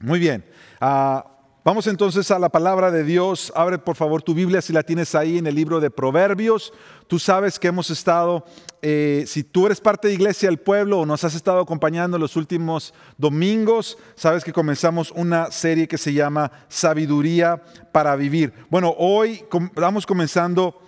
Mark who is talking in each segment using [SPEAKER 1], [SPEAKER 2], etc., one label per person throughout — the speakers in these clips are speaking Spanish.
[SPEAKER 1] Muy bien. Ah, vamos entonces a la palabra de Dios. Abre por favor tu Biblia si la tienes ahí en el libro de Proverbios. Tú sabes que hemos estado, eh, si tú eres parte de Iglesia del Pueblo o nos has estado acompañando los últimos domingos, sabes que comenzamos una serie que se llama Sabiduría para Vivir. Bueno, hoy vamos comenzando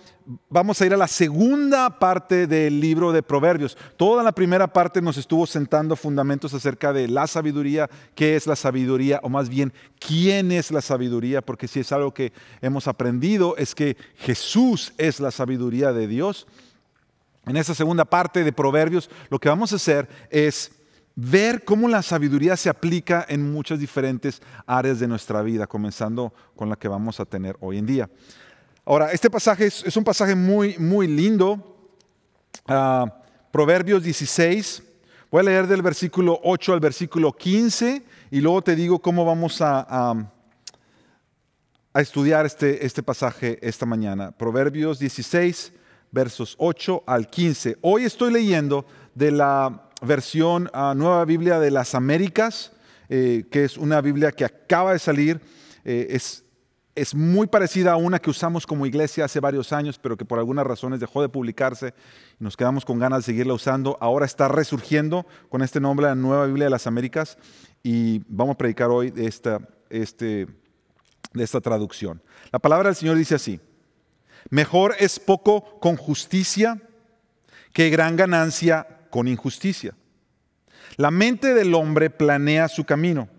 [SPEAKER 1] vamos a ir a la segunda parte del libro de Proverbios. Toda la primera parte nos estuvo sentando fundamentos acerca de la sabiduría, qué es la sabiduría, o más bien, quién es la sabiduría, porque si es algo que hemos aprendido, es que Jesús es la sabiduría de Dios. En esa segunda parte de Proverbios, lo que vamos a hacer es ver cómo la sabiduría se aplica en muchas diferentes áreas de nuestra vida, comenzando con la que vamos a tener hoy en día. Ahora, este pasaje es, un pasaje muy, muy lindo. Ah, Proverbios 16. Voy a leer del versículo 8 al versículo 15 y luego te digo cómo vamos a, a, estudiar este, este pasaje esta mañana. Proverbios 16, versos 8 al 15. Hoy estoy leyendo de la versión ah, Nueva Biblia de las Américas, eh, que es una Biblia que acaba de salir. Eh, es, es muy parecida a una que usamos como iglesia hace varios años, pero que por algunas razones dejó de publicarse y nos quedamos con ganas de seguirla usando. Ahora está resurgiendo con este nombre, la Nueva Biblia de las Américas, y vamos a predicar hoy de esta, este, de esta traducción. La palabra del Señor dice así, mejor es poco con justicia que gran ganancia con injusticia. La mente del hombre planea su camino,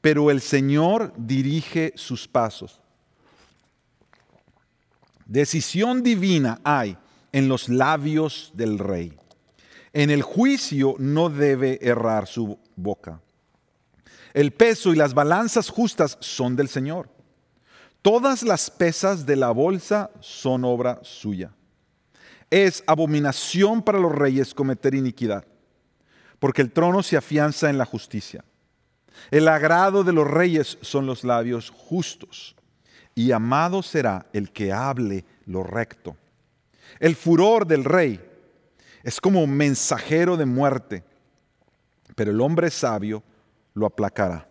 [SPEAKER 1] pero el Señor dirige sus pasos. Decisión divina hay en los labios del rey. En el juicio no debe errar su boca. El peso y las balanzas justas son del Señor. Todas las pesas de la bolsa son obra suya. Es abominación para los reyes cometer iniquidad, porque el trono se afianza en la justicia. El agrado de los reyes son los labios justos y amado será el que hable lo recto. El furor del rey es como mensajero de muerte, pero el hombre sabio lo aplacará.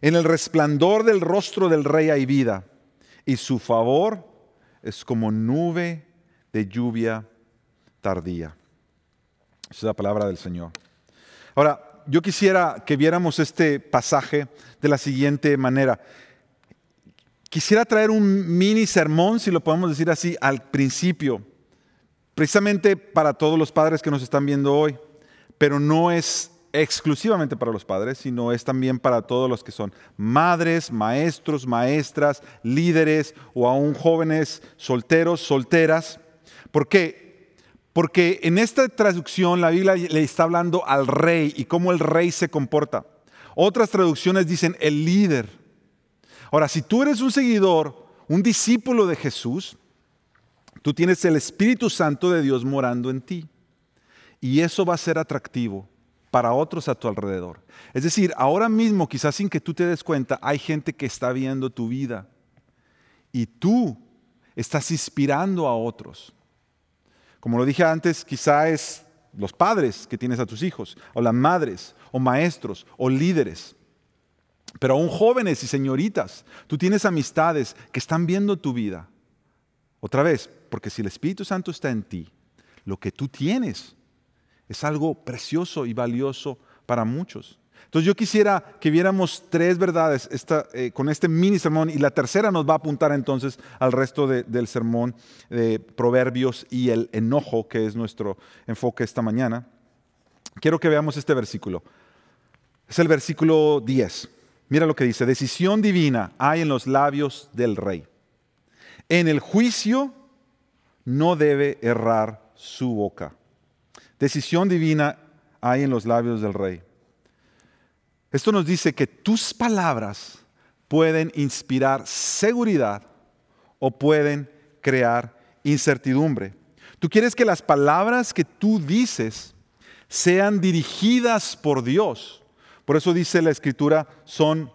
[SPEAKER 1] En el resplandor del rostro del rey hay vida, y su favor es como nube de lluvia tardía. Esa es la palabra del Señor. Ahora, yo quisiera que viéramos este pasaje de la siguiente manera. Quisiera traer un mini sermón, si lo podemos decir así, al principio, precisamente para todos los padres que nos están viendo hoy, pero no es exclusivamente para los padres, sino es también para todos los que son madres, maestros, maestras, líderes o aún jóvenes solteros, solteras. ¿Por qué? Porque en esta traducción la Biblia le está hablando al rey y cómo el rey se comporta. Otras traducciones dicen el líder. Ahora, si tú eres un seguidor, un discípulo de Jesús, tú tienes el Espíritu Santo de Dios morando en ti. Y eso va a ser atractivo para otros a tu alrededor. Es decir, ahora mismo, quizás sin que tú te des cuenta, hay gente que está viendo tu vida. Y tú estás inspirando a otros. Como lo dije antes, quizás es los padres que tienes a tus hijos, o las madres, o maestros, o líderes. Pero aún jóvenes y señoritas, tú tienes amistades que están viendo tu vida. Otra vez, porque si el Espíritu Santo está en ti, lo que tú tienes es algo precioso y valioso para muchos. Entonces yo quisiera que viéramos tres verdades eh, con este mini sermón y la tercera nos va a apuntar entonces al resto del sermón de Proverbios y el enojo, que es nuestro enfoque esta mañana. Quiero que veamos este versículo. Es el versículo 10. Mira lo que dice, decisión divina hay en los labios del rey. En el juicio no debe errar su boca. Decisión divina hay en los labios del rey. Esto nos dice que tus palabras pueden inspirar seguridad o pueden crear incertidumbre. Tú quieres que las palabras que tú dices sean dirigidas por Dios por eso dice la escritura, son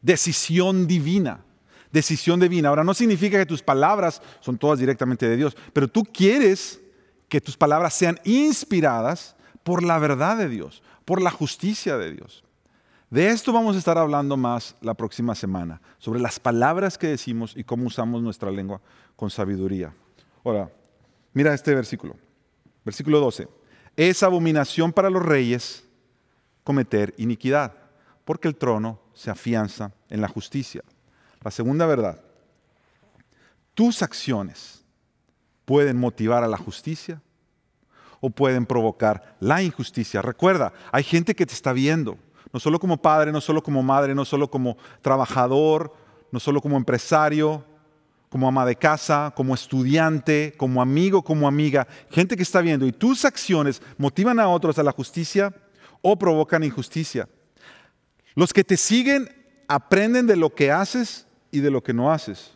[SPEAKER 1] decisión divina. Decisión divina. Ahora, no significa que tus palabras son todas directamente de Dios, pero tú quieres que tus palabras sean inspiradas por la verdad de Dios, por la justicia de Dios. De esto vamos a estar hablando más la próxima semana, sobre las palabras que decimos y cómo usamos nuestra lengua con sabiduría. Ahora, mira este versículo. Versículo 12. Es abominación para los reyes cometer iniquidad, porque el trono se afianza en la justicia. La segunda verdad, tus acciones pueden motivar a la justicia o pueden provocar la injusticia. Recuerda, hay gente que te está viendo, no solo como padre, no solo como madre, no solo como trabajador, no solo como empresario, como ama de casa, como estudiante, como amigo, como amiga, gente que está viendo y tus acciones motivan a otros a la justicia o provocan injusticia. Los que te siguen aprenden de lo que haces y de lo que no haces.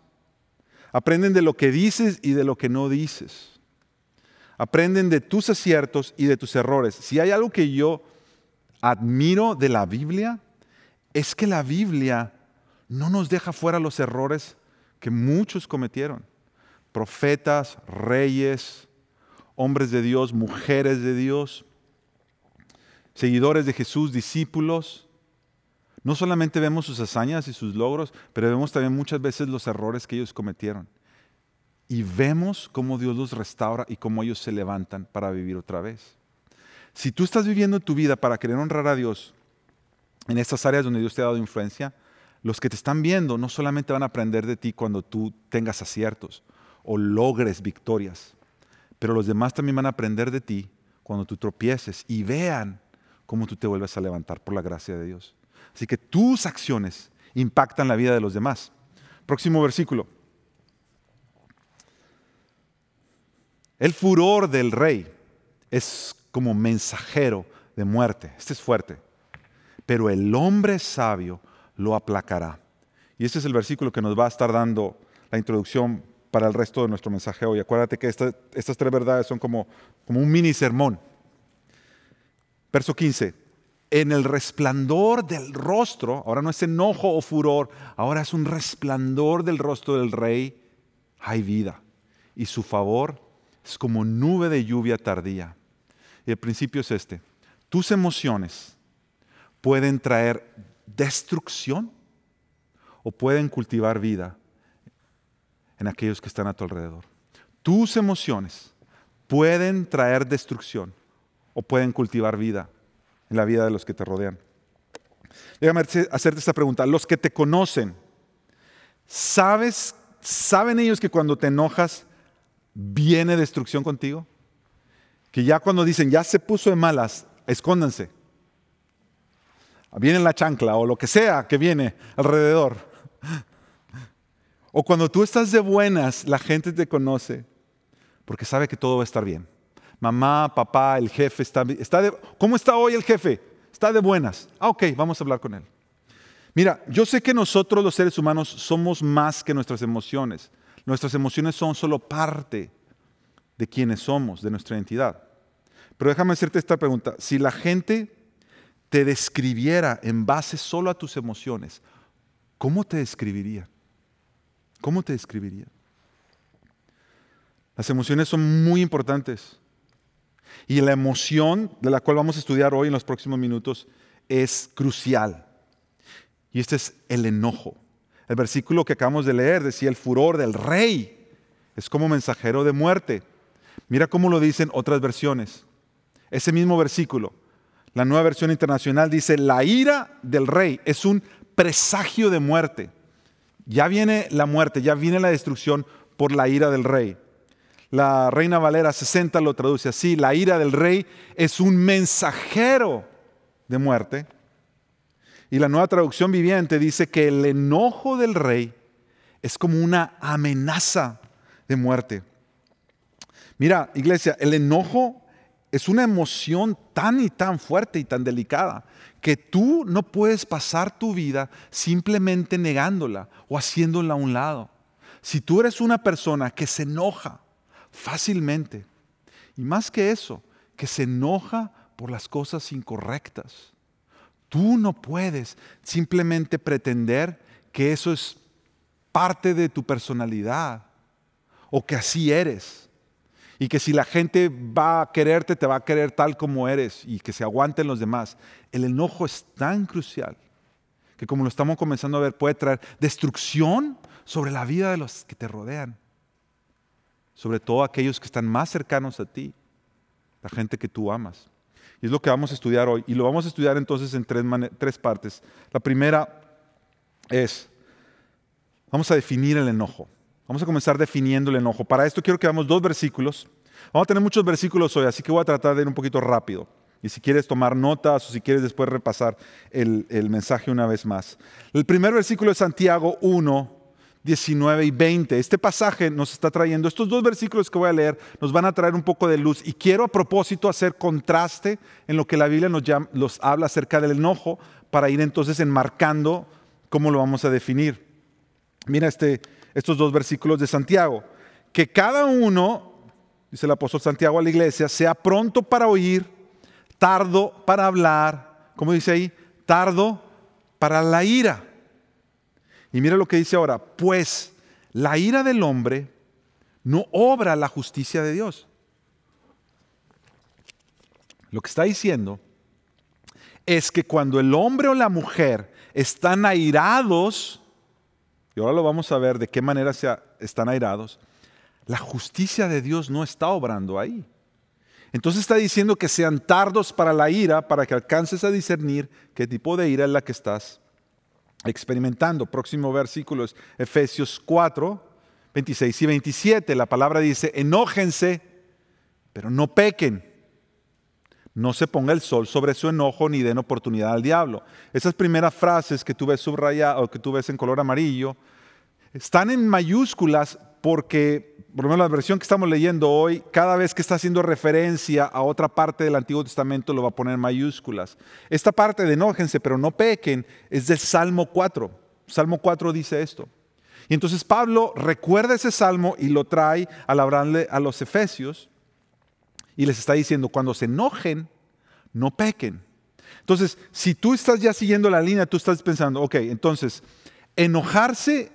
[SPEAKER 1] Aprenden de lo que dices y de lo que no dices. Aprenden de tus aciertos y de tus errores. Si hay algo que yo admiro de la Biblia es que la Biblia no nos deja fuera los errores que muchos cometieron. Profetas, reyes, hombres de Dios, mujeres de Dios, seguidores de Jesús, discípulos. No solamente vemos sus hazañas y sus logros, pero vemos también muchas veces los errores que ellos cometieron. Y vemos cómo Dios los restaura y cómo ellos se levantan para vivir otra vez. Si tú estás viviendo tu vida para querer honrar a Dios en estas áreas donde Dios te ha dado influencia, los que te están viendo no solamente van a aprender de ti cuando tú tengas aciertos o logres victorias, pero los demás también van a aprender de ti cuando tú tropieces y vean cómo tú te vuelves a levantar por la gracia de Dios. Así que tus acciones impactan la vida de los demás. Próximo versículo. El furor del rey es como mensajero de muerte. Este es fuerte. Pero el hombre sabio lo aplacará. Y este es el versículo que nos va a estar dando la introducción para el resto de nuestro mensaje hoy. Acuérdate que estas tres verdades son como, como un mini sermón. Verso 15. En el resplandor del rostro, ahora no es enojo o furor, ahora es un resplandor del rostro del rey, hay vida. Y su favor es como nube de lluvia tardía. Y el principio es este. Tus emociones pueden traer destrucción o pueden cultivar vida en aquellos que están a tu alrededor. Tus emociones pueden traer destrucción o pueden cultivar vida en la vida de los que te rodean. Déjame hacerte esta pregunta. Los que te conocen, ¿sabes, ¿saben ellos que cuando te enojas viene destrucción contigo? que ya cuando dicen, ya se puso de malas, escóndanse. Viene la chancla o lo que sea que viene alrededor. O cuando tú estás de buenas, la gente te conoce porque sabe que todo va a estar bien. Mamá, papá, el jefe está. ¿Cómo está hoy el jefe? Está de buenas. Ah, ok, vamos a hablar con él. Mira, yo sé que nosotros los seres humanos somos más que nuestras emociones. Nuestras emociones son solo parte de quienes somos, de nuestra identidad. Pero déjame hacerte esta pregunta. Si la gente te describiera en base solo a tus emociones, ¿cómo te describiría? ¿Cómo te describiría? Las emociones son muy importantes. Y la emoción de la cual vamos a estudiar hoy en los próximos minutos es crucial. Y este es el enojo. El versículo que acabamos de leer decía el furor del rey. Es como mensajero de muerte. Mira cómo lo dicen otras versiones. Ese mismo versículo, la nueva versión internacional dice, la ira del rey es un presagio de muerte. Ya viene la muerte, ya viene la destrucción por la ira del rey. La Reina Valera 60 lo traduce así, la ira del rey es un mensajero de muerte. Y la nueva traducción viviente dice que el enojo del rey es como una amenaza de muerte. Mira, iglesia, el enojo es una emoción tan y tan fuerte y tan delicada que tú no puedes pasar tu vida simplemente negándola o haciéndola a un lado. Si tú eres una persona que se enoja fácilmente, y más que eso, que se enoja por las cosas incorrectas, tú no puedes simplemente pretender que eso es parte de tu personalidad o que así eres. Y que si la gente va a quererte, te va a querer tal como eres y que se aguanten los demás. El enojo es tan crucial que como lo estamos comenzando a ver, puede traer destrucción sobre la vida de los que te rodean, sobre todo aquellos que están más cercanos a ti, la gente que tú amas. Y es lo que vamos a estudiar hoy. Y lo vamos a estudiar entonces en tres, tres partes. La primera es, vamos a definir el enojo. Vamos a comenzar definiendo el enojo. Para esto quiero que veamos dos versículos. Vamos a tener muchos versículos hoy, así que voy a tratar de ir un poquito rápido. Y si quieres tomar notas o si quieres después repasar el, el mensaje una vez más. El primer versículo es Santiago 1, 19 y 20. Este pasaje nos está trayendo, estos dos versículos que voy a leer, nos van a traer un poco de luz. Y quiero a propósito hacer contraste en lo que la Biblia nos, llama, habla acerca del enojo para ir entonces enmarcando cómo lo vamos a definir. Mira este, estos dos versículos de Santiago. Que cada uno, dice el apóstol Santiago a la iglesia, sea pronto para oír, tardo para hablar, como dice ahí, tardo para la ira y mira lo que dice ahora, pues la ira del hombre no obra la justicia de Dios. Lo que está diciendo es que cuando el hombre o la mujer están airados, y ahora lo vamos a ver de qué manera están airados, la justicia de Dios no está obrando ahí. Entonces está diciendo que sean tardos para la ira, para que alcances a discernir qué tipo de ira es la que estás experimentando. Próximo versículo es Efesios 4, 26 y 27. La palabra dice, enójense, pero no pequen. No se ponga el sol sobre su enojo ni den oportunidad al diablo. Esas primeras frases que tú ves subrayadas o que tú ves en color amarillo están en mayúsculas porque por lo menos la versión que estamos leyendo hoy, cada vez que está haciendo referencia a otra parte del Antiguo Testamento lo va a poner en mayúsculas. Esta parte de enójense, pero no pequen, es del Salmo 4. Salmo 4 dice esto. Y entonces Pablo recuerda ese salmo y lo trae al hablarle a los efesios y les está diciendo, cuando se enojen, no pequen. Entonces, si tú estás ya siguiendo la línea, tú estás pensando, ok, entonces, enojarse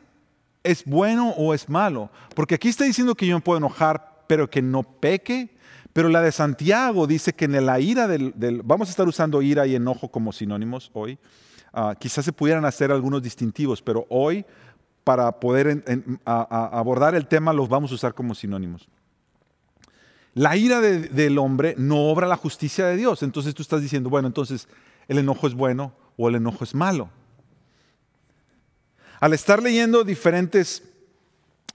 [SPEAKER 1] ¿Es bueno o es malo? Porque aquí está diciendo que yo me puedo enojar, pero que no peque. Pero la de Santiago dice que en la ira del, vamos a estar usando ira y enojo como sinónimos hoy. Ah, quizás se pudieran hacer algunos distintivos, pero hoy para poder abordar el tema los vamos a usar como sinónimos. La ira del hombre no obra la justicia de Dios. Entonces tú estás diciendo, bueno, entonces el enojo es bueno o el enojo es malo. Al estar leyendo diferentes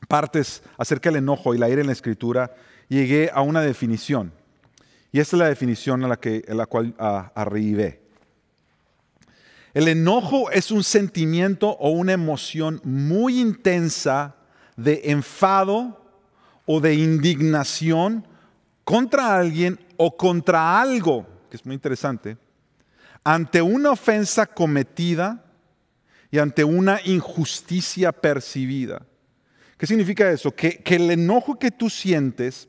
[SPEAKER 1] partes acerca del enojo y la ira en la escritura, llegué a una definición. Y esta es la definición a la, que, la cual arribé. El enojo es un sentimiento o una emoción muy intensa de enfado o de indignación contra alguien o contra algo, que es muy interesante, ante una ofensa cometida y ante una injusticia percibida. ¿Qué significa eso? Que, el enojo que tú sientes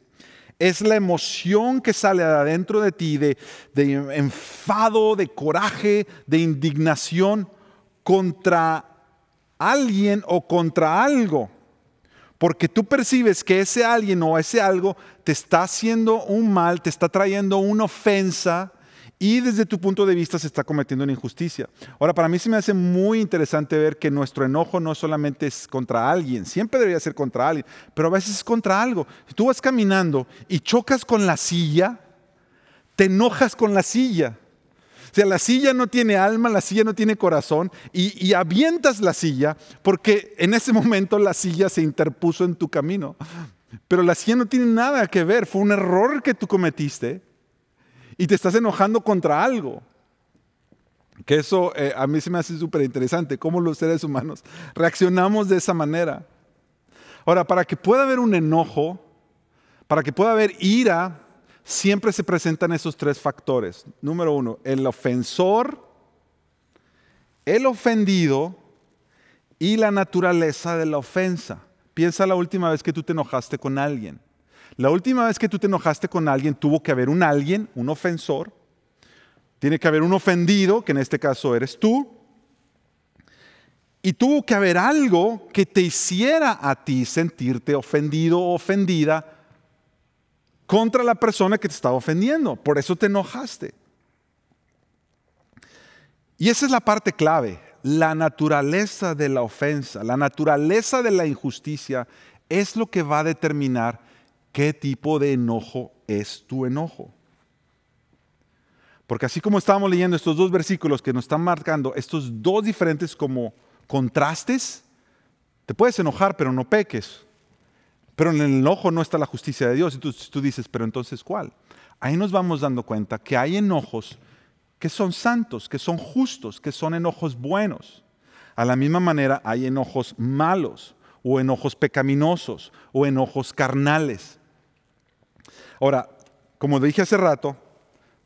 [SPEAKER 1] es la emoción que sale de adentro de ti, de, de enfado, de coraje, de indignación contra alguien o contra algo. Porque tú percibes que ese alguien o ese algo te está haciendo un mal, te está trayendo una ofensa, y desde tu punto de vista se está cometiendo una injusticia. Ahora, para mí se me hace muy interesante ver que nuestro enojo no solamente es contra alguien, siempre debería ser contra alguien, pero a veces es contra algo. Si tú vas caminando y chocas con la silla, te enojas con la silla. O sea, la silla no tiene alma, la silla no tiene corazón y, y avientas la silla porque en ese momento la silla se interpuso en tu camino. Pero la silla no tiene nada que ver, fue un error que tú cometiste y te estás enojando contra algo. Que eso eh, a mí se me hace súper interesante, cómo los seres humanos reaccionamos de esa manera. Ahora, para que pueda haber un enojo, para que pueda haber ira, siempre se presentan esos tres factores. Número uno, el ofensor, el ofendido y la naturaleza de la ofensa. Piensa la última vez que tú te enojaste con alguien. La última vez que tú te enojaste con alguien, tuvo que haber un alguien, un ofensor. Tiene que haber un ofendido, que en este caso eres tú. Y tuvo que haber algo que te hiciera a ti sentirte ofendido o ofendida contra la persona que te estaba ofendiendo. Por eso te enojaste. Y esa es la parte clave. la naturaleza de la ofensa, la naturaleza de la injusticia es lo que va a determinar qué tipo de enojo es tu enojo. Porque así como estábamos leyendo estos dos versículos que nos están marcando estos dos diferentes como contrastes, te puedes enojar pero no peques. Pero en el enojo no está la justicia de Dios. Y tú, tú dices, pero entonces ¿cuál? Ahí nos vamos dando cuenta que hay enojos que son santos, que son justos, que son enojos buenos. A la misma manera hay enojos malos o enojos pecaminosos o enojos carnales. Ahora, como dije hace rato,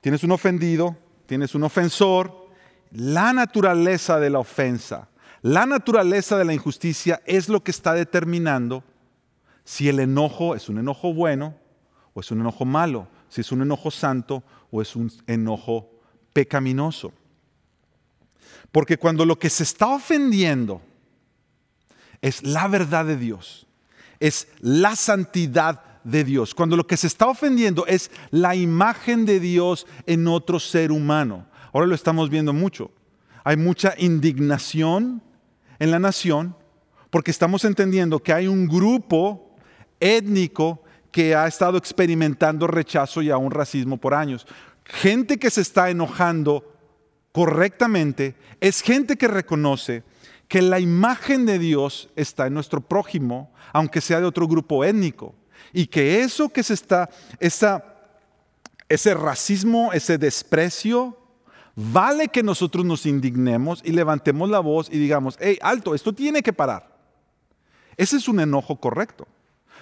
[SPEAKER 1] tienes un ofendido, tienes un ofensor, la naturaleza de la ofensa, la naturaleza de la injusticia es lo que está determinando si el enojo es un enojo bueno o es un enojo malo, si es un enojo santo o es un enojo pecaminoso. Porque cuando lo que se está ofendiendo es la verdad de Dios, es la santidad de Dios, cuando lo que se está ofendiendo es la imagen de Dios en otro ser humano. Ahora lo estamos viendo mucho. Hay mucha indignación en la nación porque estamos entendiendo que hay un grupo étnico que ha estado experimentando rechazo y aún racismo por años. Gente que se está enojando correctamente es gente que reconoce que la imagen de Dios está en nuestro prójimo, aunque sea de otro grupo étnico y que eso que se está, ese racismo, ese desprecio, vale que nosotros nos indignemos y levantemos la voz y digamos, hey, alto, esto tiene que parar. Ese es un enojo correcto.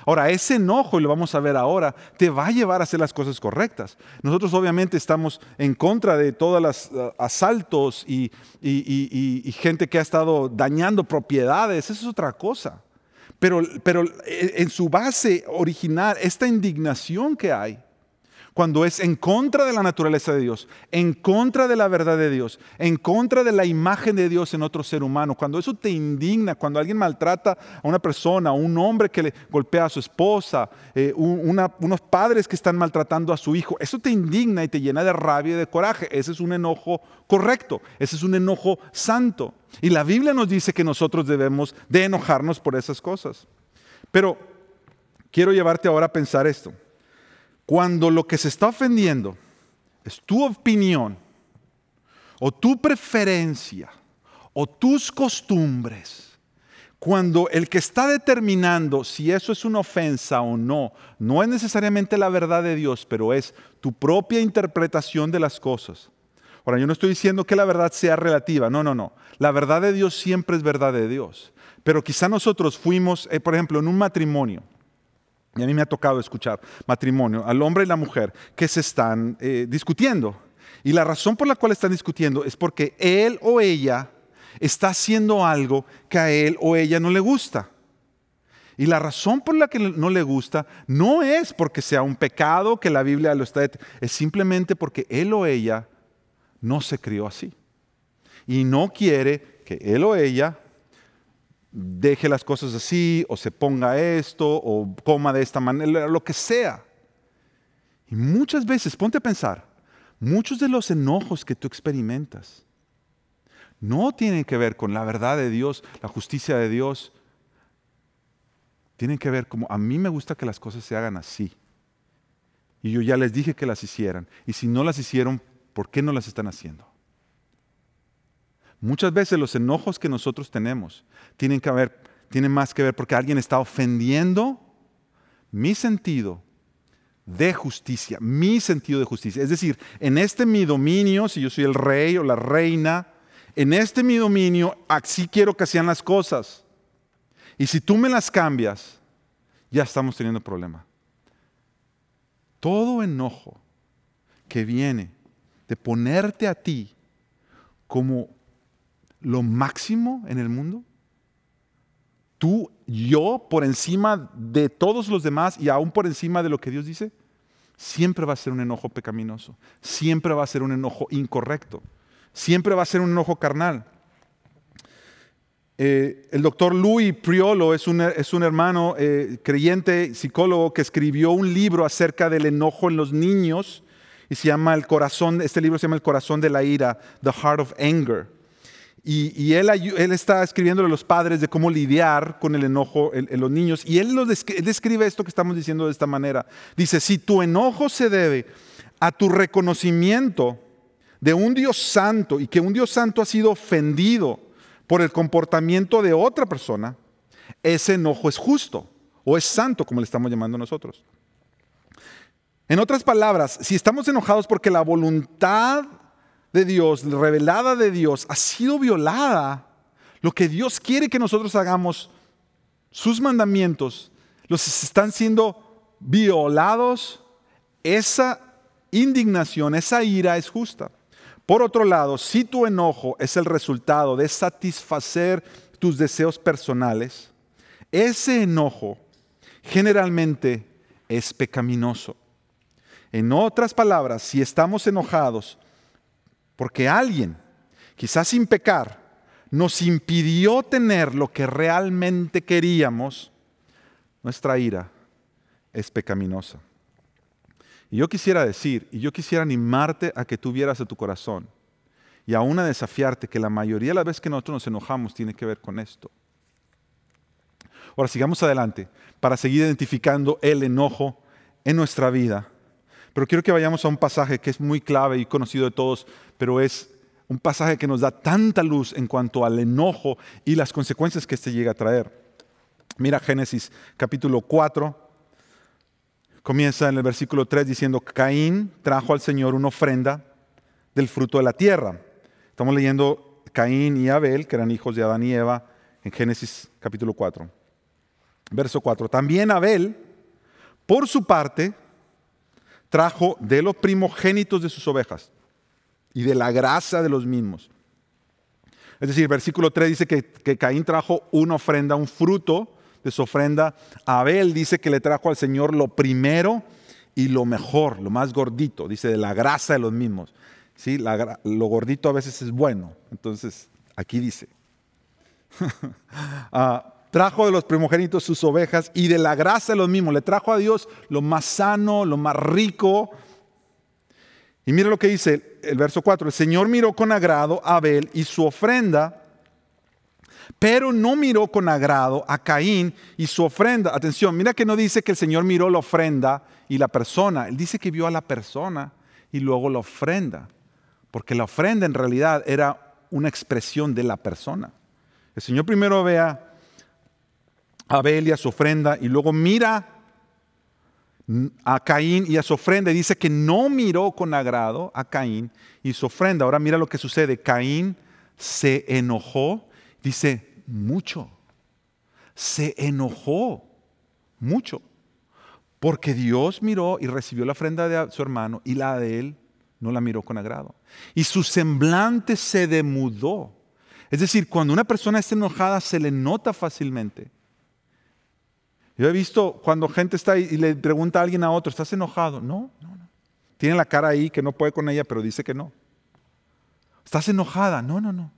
[SPEAKER 1] Ahora, ese enojo, y lo vamos a ver ahora, te va a llevar a hacer las cosas correctas. Nosotros obviamente estamos en contra de todos los uh, asaltos y, y, gente que ha estado dañando propiedades, eso es otra cosa. Pero, pero eh, en su base original, esta indignación que hay, cuando es en contra de la naturaleza de Dios, en contra de la verdad de Dios, en contra de la imagen de Dios en otro ser humano, cuando eso te indigna, cuando alguien maltrata a una persona, un hombre que le golpea a su esposa, eh, unos padres que están maltratando a su hijo, eso te indigna y te llena de rabia y de coraje. Ese es un enojo correcto, ese es un enojo santo. Y la Biblia nos dice que nosotros debemos de enojarnos por esas cosas. Pero quiero llevarte ahora a pensar esto. Cuando lo que se está ofendiendo es tu opinión o tu preferencia o tus costumbres, cuando el que está determinando si eso es una ofensa o no, no es necesariamente la verdad de Dios, pero es tu propia interpretación de las cosas. Ahora, yo no estoy diciendo que la verdad sea relativa, no, no, no. La verdad de Dios siempre es verdad de Dios. Pero quizá nosotros fuimos, eh, por ejemplo, en un matrimonio, y a mí me ha tocado escuchar matrimonio, al hombre y la mujer que se están eh, discutiendo. Y la razón por la cual están discutiendo es porque él o ella está haciendo algo que a él o ella no le gusta. Y la razón por la que no le gusta no es porque sea un pecado que la Biblia lo está, es simplemente porque él o ella no se crió así. Y no quiere que él o ella deje las cosas así, o se ponga esto, o coma de esta manera, lo que sea. Y muchas veces, ponte a pensar, muchos de los enojos que tú experimentas no tienen que ver con la verdad de Dios, la justicia de Dios. Tienen que ver como a mí me gusta que las cosas se hagan así. Y yo ya les dije que las hicieran. Y si no las hicieron, ¿por qué no las están haciendo? Muchas veces los enojos que nosotros tenemos tienen, que ver, tienen más que ver porque alguien está ofendiendo mi sentido de justicia, mi sentido de justicia. Es decir, en este mi dominio, si yo soy el rey o la reina, en este mi dominio, así quiero que sean las cosas. Y si tú me las cambias, ya estamos teniendo problema. Todo enojo que viene de ponerte a ti como lo máximo en el mundo? ¿Tú, yo, por encima de todos los demás y aún por encima de lo que Dios dice? Siempre va a ser un enojo pecaminoso, siempre va a ser un enojo incorrecto, siempre va a ser un enojo carnal. Eh, el doctor Louis Priolo es un, es un hermano eh, creyente, psicólogo, que escribió un libro acerca del enojo en los niños y se llama El corazón, este libro se llama El corazón de la ira, The Heart of Anger. Y, él, está escribiéndole a los padres de cómo lidiar con el enojo en, los niños. Y él describe esto que estamos diciendo de esta manera. Dice, si tu enojo se debe a tu reconocimiento de un Dios santo y que un Dios santo ha sido ofendido por el comportamiento de otra persona, ese enojo es justo o es santo, como le estamos llamando nosotros. En otras palabras, si estamos enojados porque la voluntad de Dios, revelada de Dios, ha sido violada, lo que Dios quiere que nosotros hagamos, sus mandamientos, los están siendo violados, esa indignación, esa ira es justa. Por otro lado, si tu enojo es el resultado de satisfacer tus deseos personales, ese enojo generalmente es pecaminoso. En otras palabras, si estamos enojados porque alguien, quizás sin pecar, nos impidió tener lo que realmente queríamos, nuestra ira es pecaminosa. Y yo quisiera decir, y yo quisiera animarte a que tuvieras a tu corazón y aún a desafiarte que la mayoría de las veces que nosotros nos enojamos tiene que ver con esto. Ahora sigamos adelante para seguir identificando el enojo en nuestra vida. Pero quiero que vayamos a un pasaje que es muy clave y conocido de todos, pero es un pasaje que nos da tanta luz en cuanto al enojo y las consecuencias que éste llega a traer. Mira Génesis capítulo 4, Comienza en el versículo 3 diciendo, Caín trajo al Señor una ofrenda del fruto de la tierra. Estamos leyendo Caín y Abel, que eran hijos de Adán y Eva, en Génesis capítulo 4. Verso 4. También Abel, por su parte, trajo de los primogénitos de sus ovejas y de la grasa de los mismos. Es decir, versículo 3 dice que, que Caín trajo una ofrenda, un fruto de su ofrenda. Abel dice que le trajo al Señor lo primero y lo mejor, lo más gordito, dice de la grasa de los mismos. ¿Sí? lo gordito a veces es bueno, entonces aquí dice. Ah, trajo de los primogénitos sus ovejas y de la grasa de los mismos. Le trajo a Dios lo más sano, lo más rico. Y mira lo que dice el verso 4. El Señor miró con agrado a Abel y su ofrenda pero no miró con agrado a Caín y su ofrenda. Atención, mira que no dice que el Señor miró la ofrenda y la persona. Él dice que vio a la persona y luego la ofrenda. Porque la ofrenda en realidad era una expresión de la persona. El Señor primero ve a Abel y a su ofrenda y luego mira a Caín y a su ofrenda y dice que no miró con agrado a Caín y su ofrenda. Ahora mira lo que sucede. Caín se enojó Dice, mucho. Se enojó mucho. Porque Dios miró y recibió la ofrenda de su hermano y la de él no la miró con agrado. Y su semblante se demudó. Es decir, cuando una persona está enojada se le nota fácilmente. Yo he visto cuando gente está ahí y le pregunta a alguien a otro, ¿estás enojado? No, no, no. Tiene la cara ahí que no puede con ella, pero dice que no. ¿Estás enojada? No, no, no.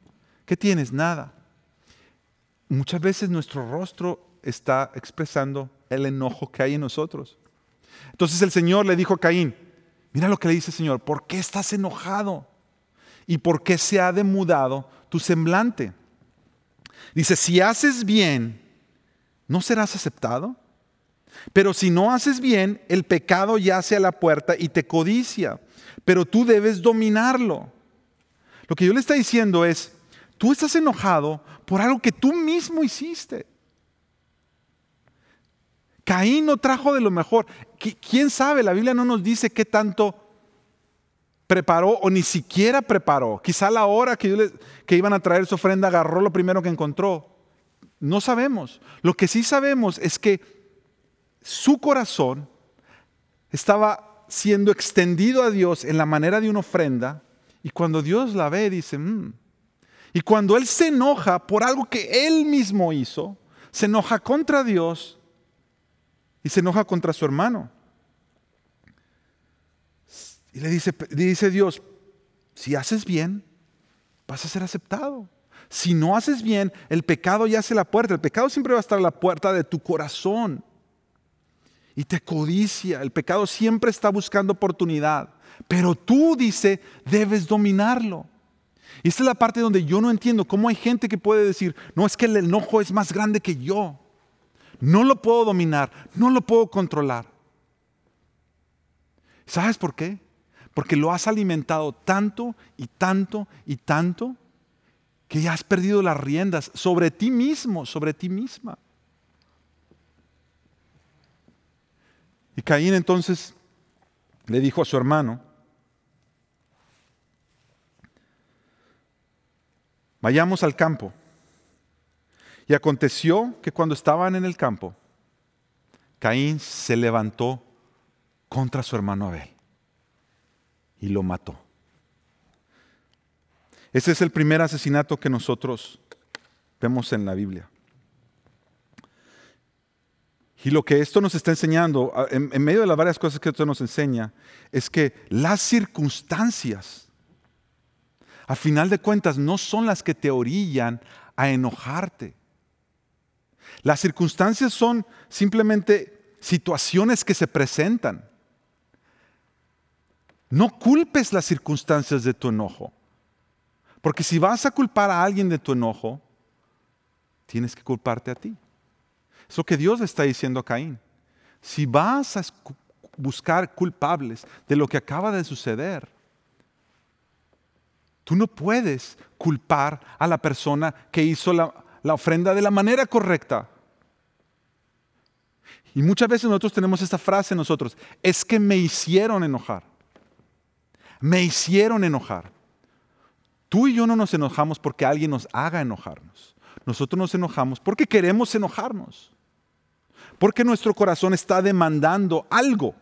[SPEAKER 1] ¿Qué tienes? Nada muchas veces nuestro rostro está expresando el enojo que hay en nosotros. Entonces el Señor le dijo a Caín, mira lo que le dice el Señor, ¿por qué estás enojado? ¿Y por qué se ha demudado tu semblante? Dice, si haces bien, ¿no serás aceptado? Pero si no haces bien, el pecado yace a la puerta y te codicia, pero tú debes dominarlo. Lo que yo le está diciendo es, tú estás enojado por algo que tú mismo hiciste. Caín no trajo de lo mejor. ¿Quién sabe? La Biblia no nos dice qué tanto preparó o ni siquiera preparó. Quizá la hora que, que iban a traer su ofrenda agarró lo primero que encontró. No sabemos. Lo que sí sabemos es que su corazón estaba siendo extendido a Dios en la manera de una ofrenda y cuando Dios la ve dice, mm, y cuando Él se enoja por algo que Él mismo hizo, se enoja contra Dios y se enoja contra su hermano. Y le dice, dice Dios, si haces bien, vas a ser aceptado. Si no haces bien, el pecado ya hace la puerta. El pecado siempre va a estar a la puerta de tu corazón. Y te codicia. El pecado siempre está buscando oportunidad. Pero tú, dice, debes dominarlo. Y esta es la parte donde yo no entiendo cómo hay gente que puede decir, no es que el enojo es más grande que yo. No lo puedo dominar, no lo puedo controlar. ¿Sabes por qué? Porque lo has alimentado tanto y tanto y tanto que ya has perdido las riendas sobre ti mismo, sobre ti misma. Y Caín entonces le dijo a su hermano, vayamos al campo. Y aconteció que cuando estaban en el campo, Caín se levantó contra su hermano Abel y lo mató. Ese es el primer asesinato que nosotros vemos en la Biblia. Y lo que esto nos está enseñando, en, medio de las varias cosas que esto nos enseña, es que las circunstancias, a final de cuentas, no son las que te orillan a enojarte. Las circunstancias son simplemente situaciones que se presentan. No culpes las circunstancias de tu enojo. Porque si vas a culpar a alguien de tu enojo, tienes que culparte a ti. Es lo que Dios le está diciendo a Caín. Si vas a buscar culpables de lo que acaba de suceder, tú no puedes culpar a la persona que hizo la, ofrenda de la manera correcta. Y muchas veces nosotros tenemos esta frase nosotros, es que me hicieron enojar. Me hicieron enojar. Tú y yo no nos enojamos porque alguien nos haga enojarnos. Nosotros nos enojamos porque queremos enojarnos. Porque nuestro corazón está demandando algo.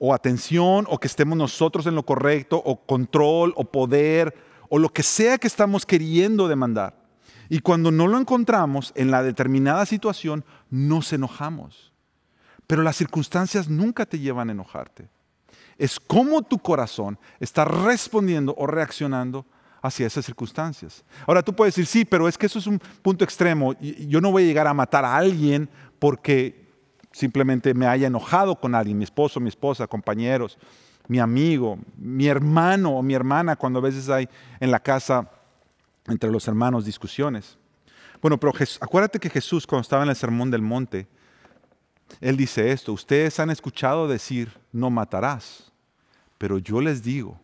[SPEAKER 1] O atención, o que estemos nosotros en lo correcto, o control, o poder, o lo que sea que estamos queriendo demandar. Y cuando no lo encontramos en la determinada situación, nos enojamos. Pero las circunstancias nunca te llevan a enojarte. Es cómo tu corazón está respondiendo o reaccionando hacia esas circunstancias. Ahora tú puedes decir, sí, pero es que eso es un punto extremo. Yo no voy a llegar a matar a alguien porque simplemente me haya enojado con alguien, mi esposo, mi esposa, compañeros, mi amigo, mi hermano o mi hermana, cuando a veces hay en la casa entre los hermanos discusiones. Bueno, pero acuérdate que Jesús cuando estaba en el Sermón del Monte, él dice esto, ustedes han escuchado decir, no matarás, pero yo les digo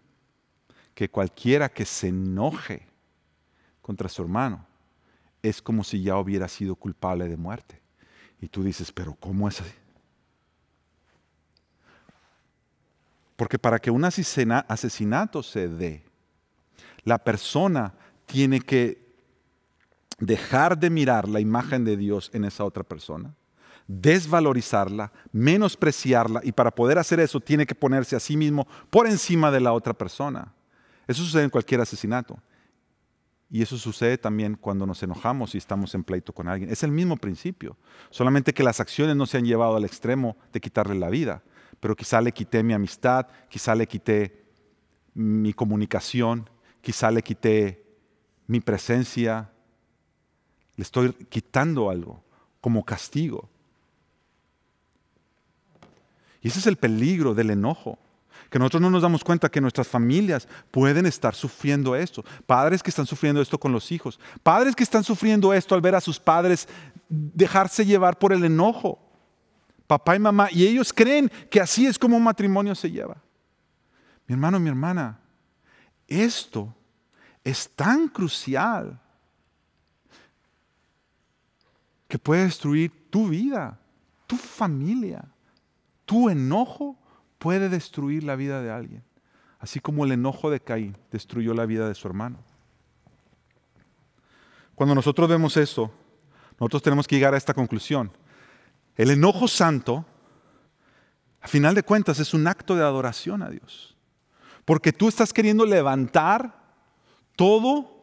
[SPEAKER 1] que cualquiera que se enoje contra su hermano es como si ya hubiera sido culpable de muerte. Y tú dices, pero ¿cómo es así? Porque para que un asesinato se dé, la persona tiene que dejar de mirar la imagen de Dios en esa otra persona, desvalorizarla, menospreciarla, y para poder hacer eso tiene que ponerse a sí mismo por encima de la otra persona. Eso sucede en cualquier asesinato. Y eso sucede también cuando nos enojamos y estamos en pleito con alguien. Es el mismo principio, solamente que las acciones no se han llevado al extremo de quitarle la vida, pero quizá le quité mi amistad, quizá le quité mi comunicación, quizá le quité mi presencia, le estoy quitando algo como castigo. Y ese es el peligro del enojo que nosotros no nos damos cuenta que nuestras familias pueden estar sufriendo esto. Padres que están sufriendo esto con los hijos. Padres que están sufriendo esto al ver a sus padres dejarse llevar por el enojo. Papá y mamá. Y ellos creen que así es como un matrimonio se lleva. Mi hermano, mi hermana, esto es tan crucial que puede destruir tu vida, tu familia, tu enojo puede destruir la vida de alguien, así como el enojo de Caín destruyó la vida de su hermano. Cuando nosotros vemos eso, nosotros tenemos que llegar a esta conclusión. El enojo santo, a final de cuentas, es un acto de adoración a Dios. Porque tú estás queriendo levantar todo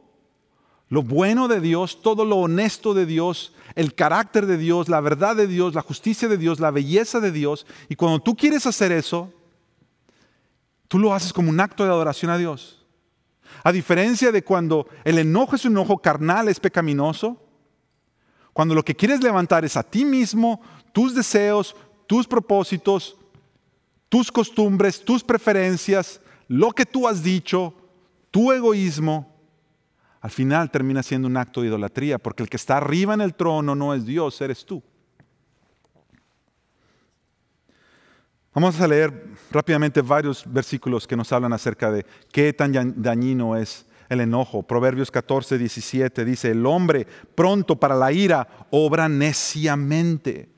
[SPEAKER 1] lo bueno de Dios, todo lo honesto de Dios, el carácter de Dios, la verdad de Dios, la justicia de Dios, la belleza de Dios. Y cuando tú quieres hacer eso, tú lo haces como un acto de adoración a Dios. A diferencia de cuando el enojo es un enojo carnal, es pecaminoso, cuando lo que quieres levantar es a ti mismo, tus deseos, tus propósitos, tus costumbres, tus preferencias, lo que tú has dicho, tu egoísmo, al final termina siendo un acto de idolatría, porque el que está arriba en el trono no es Dios, eres tú. Vamos a leer rápidamente varios versículos que nos hablan acerca de qué tan dañino es el enojo. Proverbios 14, 17 dice, el hombre pronto para la ira obra neciamente.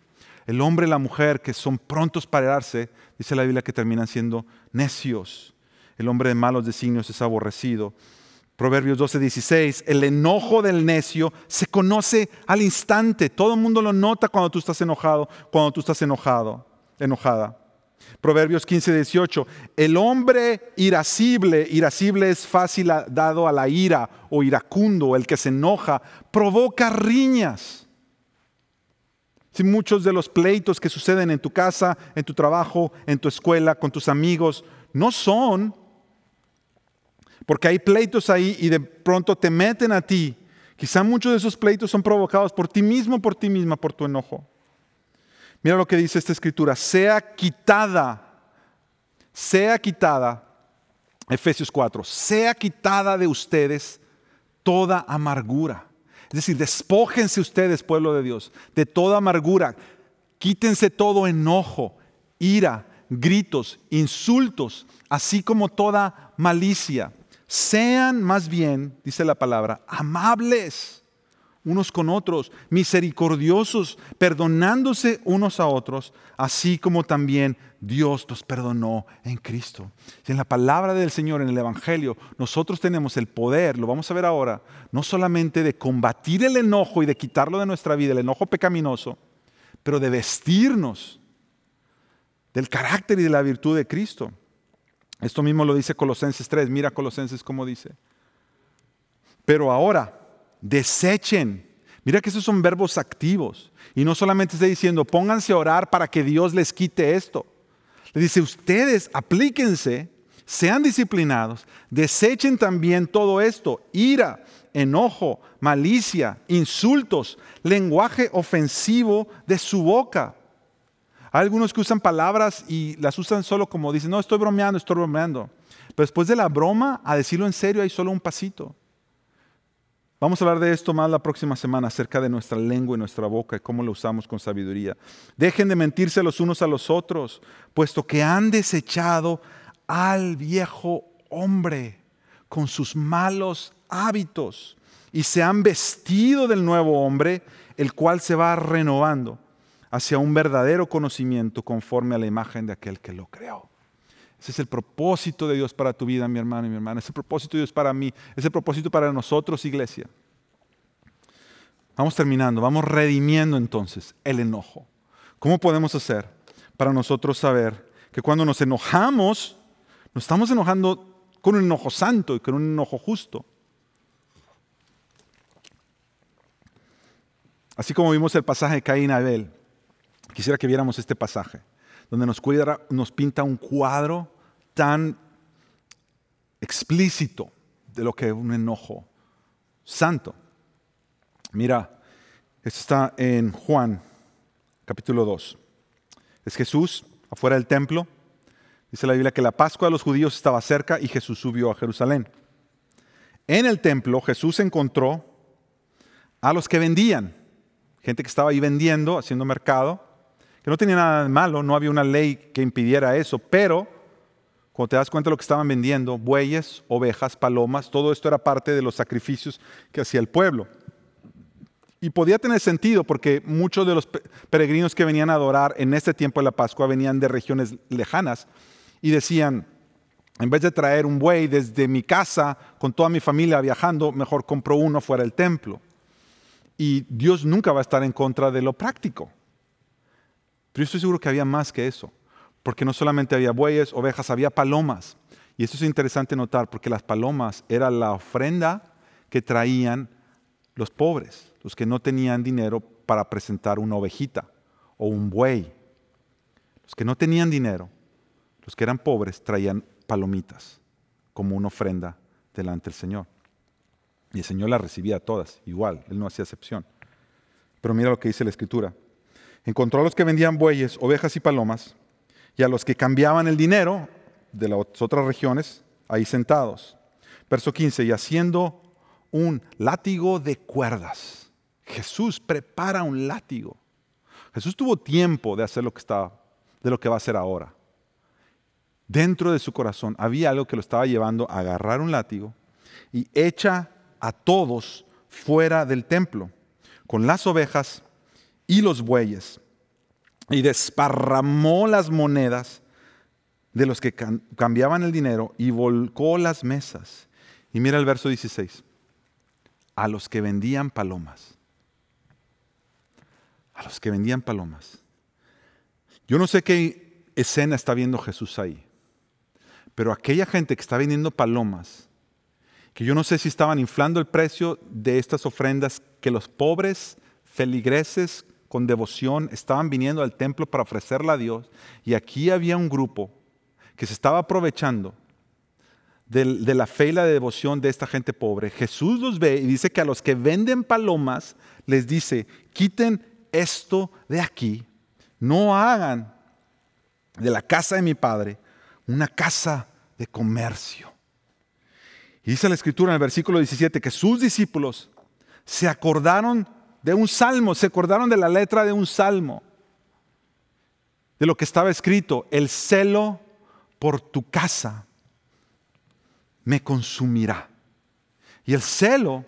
[SPEAKER 1] El hombre y la mujer que son prontos para irarse, dice la Biblia que terminan siendo necios. El hombre de malos designios es aborrecido. Proverbios 12, 16, el enojo del necio se conoce al instante. Todo el mundo lo nota cuando tú estás enojado, cuando tú estás enojado, enojada. Proverbios 15, 18, el hombre irascible, irascible es fácil dado a la ira o iracundo, el que se enoja, provoca riñas. Si muchos de los pleitos que suceden en tu casa, en tu trabajo, en tu escuela, con tus amigos, no son porque hay pleitos ahí y de pronto te meten a ti. Quizá muchos de esos pleitos son provocados por ti mismo, por ti misma, por tu enojo. Mira lo que dice esta escritura, sea quitada, sea quitada, Efesios 4, sea quitada de ustedes toda amargura. Es decir, despójense ustedes, pueblo de Dios, de toda amargura. Quítense todo enojo, ira, gritos, insultos, así como toda malicia. Sean más bien, dice la palabra, amables unos con otros, misericordiosos, perdonándose unos a otros, así como también Dios los perdonó en Cristo. Y en la palabra del Señor, en el Evangelio, nosotros tenemos el poder, lo vamos a ver ahora, no solamente de combatir el enojo y de quitarlo de nuestra vida, el enojo pecaminoso, pero de vestirnos del carácter y de la virtud de Cristo. Esto mismo lo dice Colosenses 3. Mira Colosenses cómo dice. Pero ahora, desechen. Mira que esos son verbos activos. Y no solamente está diciendo, pónganse a orar para que Dios les quite esto. Le dice, ustedes aplíquense, sean disciplinados, desechen también todo esto, ira, enojo, malicia, insultos, lenguaje ofensivo de su boca. Hay algunos que usan palabras y las usan solo como dicen, no, estoy bromeando, estoy bromeando. Pero después de la broma, a decirlo en serio, hay solo un pasito. Vamos a hablar de esto más la próxima semana, acerca de nuestra lengua y nuestra boca y cómo la usamos con sabiduría. Dejen de mentirse los unos a los otros, puesto que han desechado al viejo hombre con sus malos hábitos y se han vestido del nuevo hombre, el cual se va renovando hacia un verdadero conocimiento conforme a la imagen de aquel que lo creó. Ese es el propósito de Dios para tu vida, mi hermano y mi hermana. Ese es el propósito de Dios para mí. Es el propósito para nosotros, iglesia. Vamos terminando, vamos redimiendo entonces el enojo. ¿Cómo podemos hacer para nosotros saber que cuando nos enojamos, nos estamos enojando con un enojo santo y con un enojo justo? Así como vimos el pasaje de Caín y Abel, Quisiera que viéramos este pasaje, donde nos, nos pinta un cuadro tan explícito de lo que es un enojo santo. Mira, esto está en Juan, capítulo 2. Es Jesús afuera del templo. Dice la Biblia que la Pascua de los judíos estaba cerca y Jesús subió a Jerusalén. En el templo Jesús encontró a los que vendían, gente que estaba ahí vendiendo, haciendo mercado, que no tenía nada de malo, no había una ley que impidiera eso, pero cuando te das cuenta de lo que estaban vendiendo, bueyes, ovejas, palomas, todo esto era parte de los sacrificios que hacía el pueblo. Y podía tener sentido porque muchos de los peregrinos que venían a adorar en este tiempo de la Pascua venían de regiones lejanas y decían, en vez de traer un buey desde mi casa con toda mi familia viajando, mejor compro uno fuera del templo. Y Dios nunca va a estar en contra de lo práctico. Yo estoy seguro que había más que eso, porque no solamente había bueyes, ovejas, había palomas. Y esto es interesante notar, porque las palomas era la ofrenda que traían los pobres, los que no tenían dinero para presentar una ovejita o un buey. Los que no tenían dinero, los que eran pobres, traían palomitas como una ofrenda delante del Señor. Y el Señor las recibía todas, igual, Él no hacía excepción. Pero mira lo que dice la Escritura. Encontró a los que vendían bueyes, ovejas y palomas, y a los que cambiaban el dinero de las otras regiones, ahí sentados. Verso 15, y haciendo un látigo de cuerdas. Jesús prepara un látigo. Jesús tuvo tiempo de hacer lo que estaba, de lo que va a hacer ahora. Dentro de su corazón había algo que lo estaba llevando a agarrar un látigo y echa a todos fuera del templo, con las ovejas y los bueyes, y desparramó las monedas de los que cambiaban el dinero y volcó las mesas. Y mira el verso 16, a los que vendían palomas. A los que vendían palomas. Yo no sé qué escena está viendo Jesús ahí, pero aquella gente que está vendiendo palomas, que yo no sé si estaban inflando el precio de estas ofrendas que los pobres feligreses con devoción estaban viniendo al templo para ofrecerla a Dios. Y aquí había un grupo que se estaba aprovechando de, la fe y la devoción de esta gente pobre. Jesús los ve y dice que a los que venden palomas les dice, quiten esto de aquí, no hagan de la casa de mi padre una casa de comercio. Y dice la escritura en el versículo 17 que sus discípulos se acordaron de un salmo, se acordaron de la letra de un salmo, de lo que estaba escrito, el celo por tu casa me consumirá. Y el celo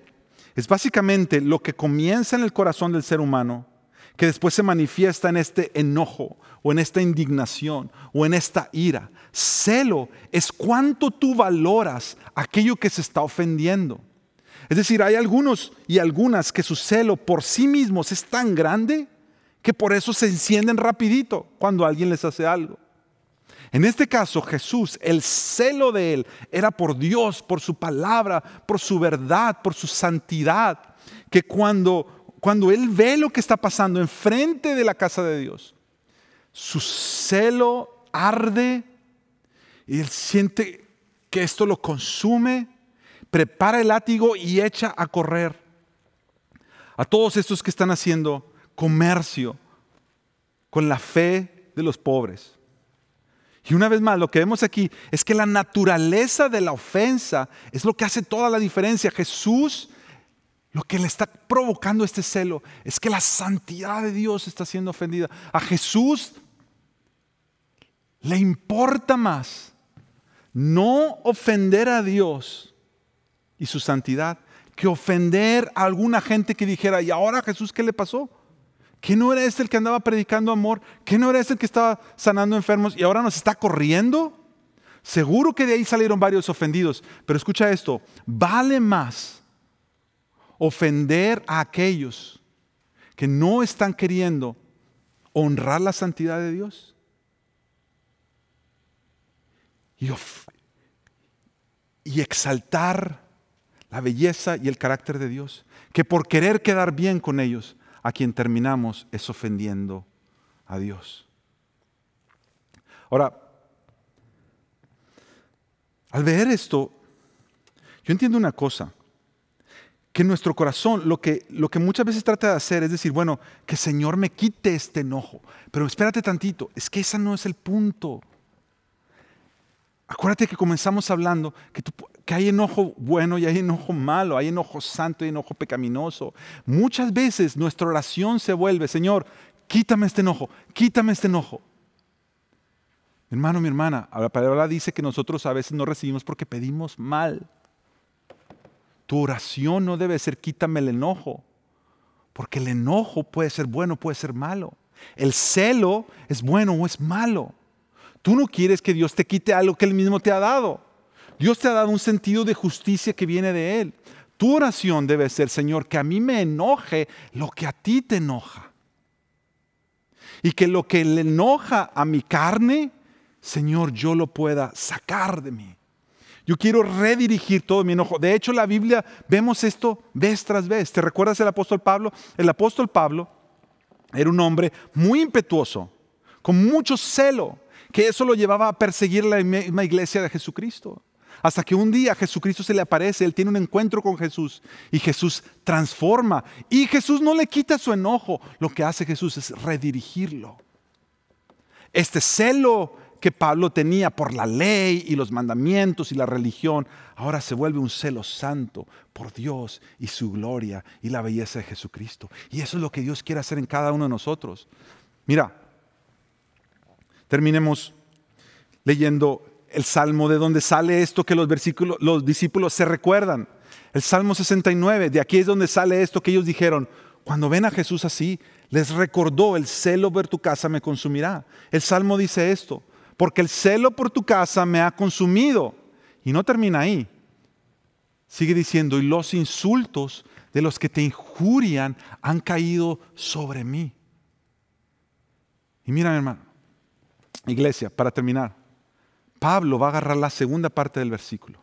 [SPEAKER 1] es básicamente lo que comienza en el corazón del ser humano que después se manifiesta en este enojo o en esta indignación o en esta ira. Celo es cuánto tú valoras aquello que se está ofendiendo. Es decir, hay algunos y algunas que su celo por sí mismos es tan grande que por eso se encienden rapidito cuando alguien les hace algo. En este caso, Jesús, el celo de él era por Dios, por su palabra, por su verdad, por su santidad, que cuando cuando él ve lo que está pasando enfrente de la casa de Dios, su celo arde y él siente que esto lo consume, prepara el látigo y echa a correr a todos estos que están haciendo comercio con la fe de los pobres. Y una vez más, lo que vemos aquí es que la naturaleza de la ofensa es lo que hace toda la diferencia. Jesús lo que le está provocando este celo es que la santidad de Dios está siendo ofendida. A Jesús le importa más no ofender a Dios y su santidad que ofender a alguna gente que dijera, ¿y ahora Jesús qué le pasó? ¿Que no era este el que andaba predicando amor? ¿Que no era este el que estaba sanando enfermos y ahora nos está corriendo? Seguro que de ahí salieron varios ofendidos, pero escucha esto, vale más ofender a aquellos que no están queriendo honrar la santidad de Dios. Y, exaltar la belleza y el carácter de Dios, que por querer quedar bien con ellos, a quien terminamos es ofendiendo a Dios. Ahora, al ver esto, yo entiendo una cosa que nuestro corazón lo que, lo que muchas veces trata de hacer es decir, bueno, que Señor me quite este enojo. Pero espérate tantito, es que ese no es el punto. Acuérdate que comenzamos hablando que, hay enojo bueno y hay enojo malo, hay enojo santo y enojo pecaminoso. Muchas veces nuestra oración se vuelve, Señor, quítame este enojo, quítame este enojo. Mi hermano, mi hermana, la palabra dice que nosotros a veces no recibimos porque pedimos mal. Tu oración no debe ser quítame el enojo, porque el enojo puede ser bueno, puede ser malo. El celo es bueno o es malo. Tú no quieres que Dios te quite algo que Él mismo te ha dado. Dios te ha dado un sentido de justicia que viene de Él. Tu oración debe ser, Señor, que a mí me enoje lo que a ti te enoja. Y que lo que le enoja a mi carne, Señor, yo lo pueda sacar de mí. Yo quiero redirigir todo mi enojo. De hecho, la Biblia vemos esto vez tras vez. ¿Te recuerdas el apóstol Pablo? El apóstol Pablo era un hombre muy impetuoso, con mucho celo, que eso lo llevaba a perseguir la misma iglesia de Jesucristo. Hasta que un día Jesucristo se le aparece, él tiene un encuentro con Jesús y Jesús transforma. Y Jesús no le quita su enojo, lo que hace Jesús es redirigirlo. Este celo que Pablo tenía por la ley y los mandamientos y la religión, ahora se vuelve un celo santo por Dios y su gloria y la belleza de Jesucristo. Y eso es lo que Dios quiere hacer en cada uno de nosotros. Mira, terminemos leyendo el salmo de donde sale esto que los, versículos, los discípulos se recuerdan. El Salmo 69, de aquí es donde sale esto que ellos dijeron, cuando ven a Jesús así, les recordó, el celo por tu casa me consumirá. El Salmo dice esto, porque el celo por tu casa me ha consumido. Y no termina ahí. Sigue diciendo, y los insultos de los que te injurian han caído sobre mí. Y mira, hermano, iglesia, para terminar, Pablo va a agarrar la segunda parte del versículo.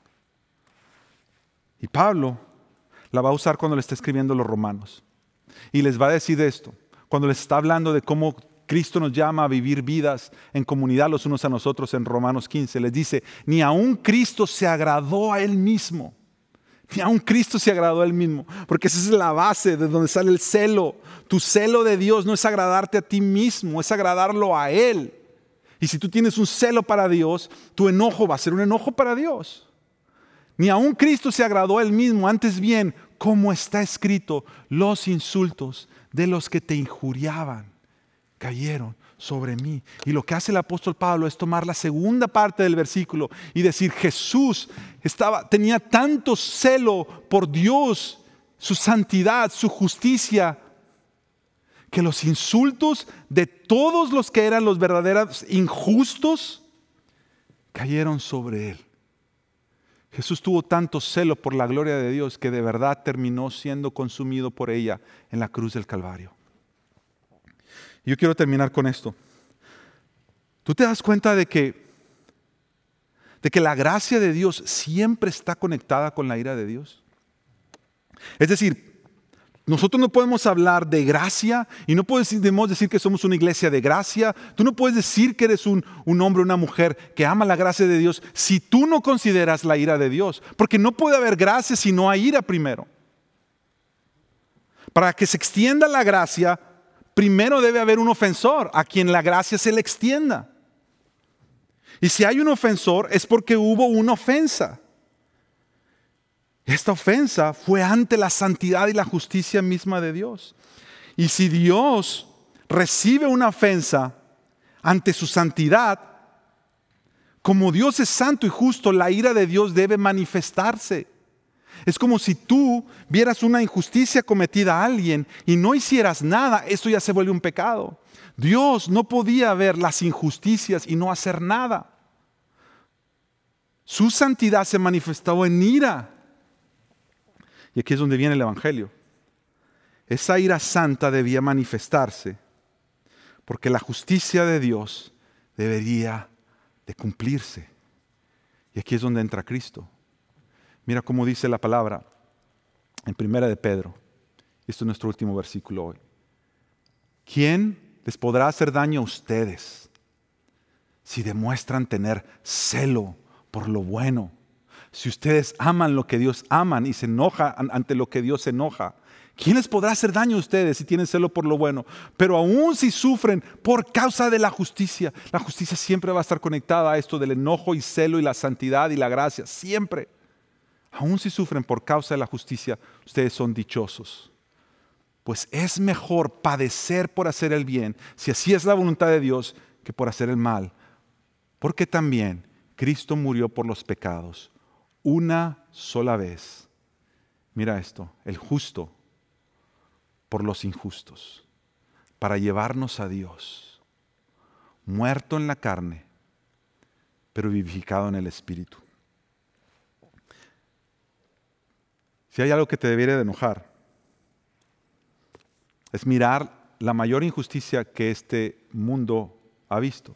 [SPEAKER 1] Y Pablo la va a usar cuando le está escribiendo a los romanos. Y les va a decir esto, cuando les está hablando de cómo Cristo nos llama a vivir vidas en comunidad los unos a nosotros en Romanos 15, les dice, ni aún Cristo se agradó a él mismo. Ni aún Cristo se agradó a él mismo, porque esa es la base de donde sale el celo. Tu celo de Dios no es agradarte a ti mismo, es agradarlo a Él. Y si tú tienes un celo para Dios, tu enojo va a ser un enojo para Dios. Ni aún Cristo se agradó a él mismo, antes bien, como está escrito, los insultos de los que te injuriaban cayeron sobre mí. Y lo que hace el apóstol Pablo es tomar la segunda parte del versículo y decir, Jesús estaba, tenía tanto celo por Dios, su santidad, su justicia, que los insultos de todos los que eran los verdaderos injustos cayeron sobre él. Jesús tuvo tanto celo por la gloria de Dios que de verdad terminó siendo consumido por ella en la cruz del Calvario. Yo quiero terminar con esto. ¿Tú te das cuenta de que, de que la gracia de Dios siempre está conectada con la ira de Dios? Es decir, nosotros no podemos hablar de gracia y no podemos decir que somos una iglesia de gracia. Tú no puedes decir que eres un, un hombre o una mujer que ama la gracia de Dios si tú no consideras la ira de Dios. Porque no puede haber gracia si no hay ira primero. Para que se extienda la gracia, primero debe haber un ofensor a quien la gracia se le extienda. Y si hay un ofensor es porque hubo una ofensa. Esta ofensa fue ante la santidad y la justicia misma de Dios. Y si Dios recibe una ofensa ante su santidad, como Dios es santo y justo, la ira de Dios debe manifestarse. Es como si tú vieras una injusticia cometida a alguien y no hicieras nada, eso ya se vuelve un pecado. Dios no podía ver las injusticias y no hacer nada. Su santidad se manifestó en ira. Y aquí es donde viene el Evangelio. Esa ira santa debía manifestarse porque la justicia de Dios debería de cumplirse. Y aquí es donde entra Cristo. Mira cómo dice la palabra en Primera de Pedro. Esto es nuestro último versículo hoy. ¿Quién les podrá hacer daño a ustedes si demuestran tener celo por lo bueno si ustedes aman lo que Dios aman y se enojan ante lo que Dios se enoja, ¿quién les podrá hacer daño a ustedes si tienen celo por lo bueno? Pero aún si sufren por causa de la justicia, la justicia siempre va a estar conectada a esto del enojo y celo y la santidad y la gracia, siempre. Aún si sufren por causa de la justicia, ustedes son dichosos. Pues es mejor padecer por hacer el bien, si así es la voluntad de Dios, que por hacer el mal. Porque también Cristo murió por los pecados una sola vez. Mira esto, el justo por los injustos, para llevarnos a Dios, muerto en la carne, pero vivificado en el Espíritu. Si hay algo que te debiera de enojar, es mirar la mayor injusticia que este mundo ha visto.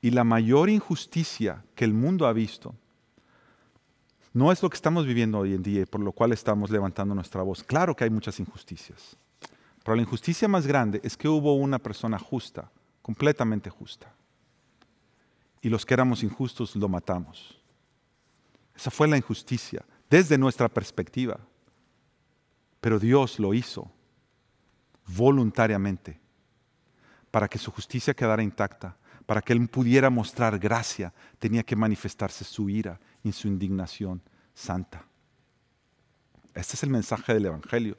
[SPEAKER 1] Y la mayor injusticia que el mundo ha visto no es lo que estamos viviendo hoy en día y por lo cual estamos levantando nuestra voz. Claro que hay muchas injusticias, pero la injusticia más grande es que hubo una persona justa, completamente justa. Y los que éramos injustos lo matamos. Esa fue la injusticia desde nuestra perspectiva. Pero Dios lo hizo voluntariamente para que su justicia quedara intacta, Para que Él pudiera mostrar gracia, tenía que manifestarse su ira y su indignación santa. Este es el mensaje del Evangelio.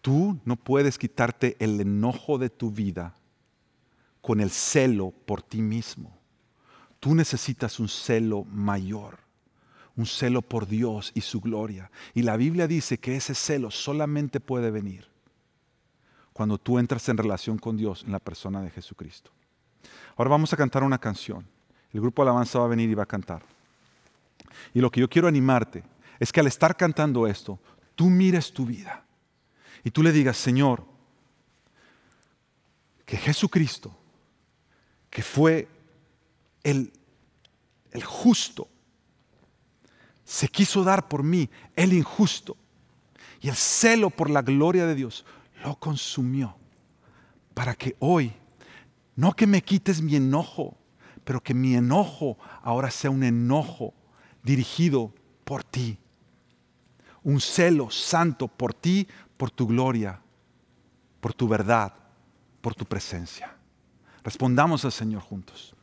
[SPEAKER 1] Tú no puedes quitarte el enojo de tu vida con el celo por ti mismo. Tú necesitas un celo mayor, un celo por Dios y su gloria. Y la Biblia dice que ese celo solamente puede venir cuando tú entras en relación con Dios en la persona de Jesucristo. Ahora vamos a cantar una canción. El grupo alabanza va a venir y va a cantar. Y lo que yo quiero animarte es que al estar cantando esto, tú mires tu vida y tú le digas, Señor, que Jesucristo, que fue el, el justo, se quiso dar por mí, el injusto, y el celo por la gloria de Dios lo consumió para que hoy, no que me quites mi enojo, pero que mi enojo ahora sea un enojo dirigido por ti. Un celo santo por ti, por tu gloria, por tu verdad, por tu presencia. Respondamos al Señor juntos.